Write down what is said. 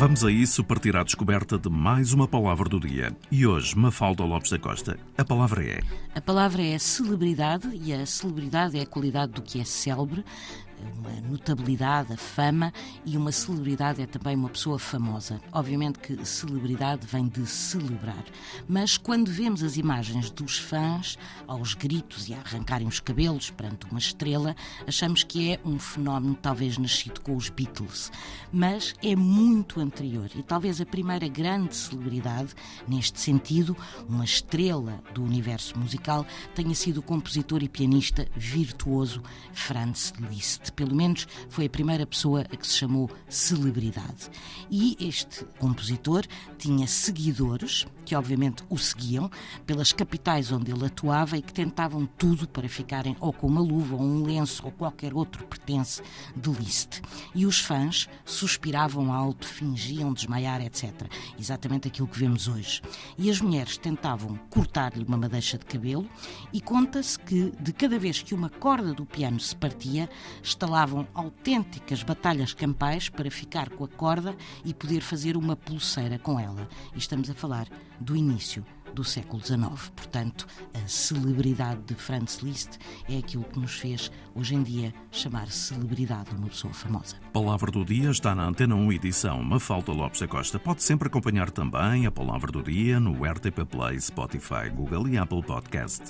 Vamos a isso partir à descoberta de mais uma palavra do dia. E hoje, Mafalda Lopes da Costa, a palavra é. A palavra é celebridade e a celebridade é a qualidade do que é célebre, uma notabilidade, a fama e uma celebridade é também uma pessoa famosa. Obviamente que celebridade vem de celebrar, mas quando vemos as imagens dos fãs aos gritos e a arrancarem os cabelos perante uma estrela, achamos que é um fenómeno talvez nascido com os Beatles, mas é muito anterior e talvez a primeira grande celebridade neste sentido, uma estrela do universo musical, tenha sido o compositor e pianista virtuoso Franz Liszt pelo menos foi a primeira pessoa a que se chamou celebridade. E este compositor tinha seguidores, que obviamente o seguiam, pelas capitais onde ele atuava e que tentavam tudo para ficarem ou com uma luva, ou um lenço, ou qualquer outro pertence de Liszt. E os fãs suspiravam alto, fingiam desmaiar, etc. Exatamente aquilo que vemos hoje. E as mulheres tentavam cortar-lhe uma madeixa de cabelo e conta-se que, de cada vez que uma corda do piano se partia, instalavam autênticas batalhas campais para ficar com a corda e poder fazer uma pulseira com ela. E estamos a falar do início do século XIX. Portanto, a celebridade de Franz Liszt é aquilo que nos fez, hoje em dia, chamar celebridade uma pessoa famosa. Palavra do Dia está na Antena 1 edição Mafalda Lopes da Costa. Pode sempre acompanhar também a Palavra do Dia no RTP Play, Spotify, Google e Apple Podcast.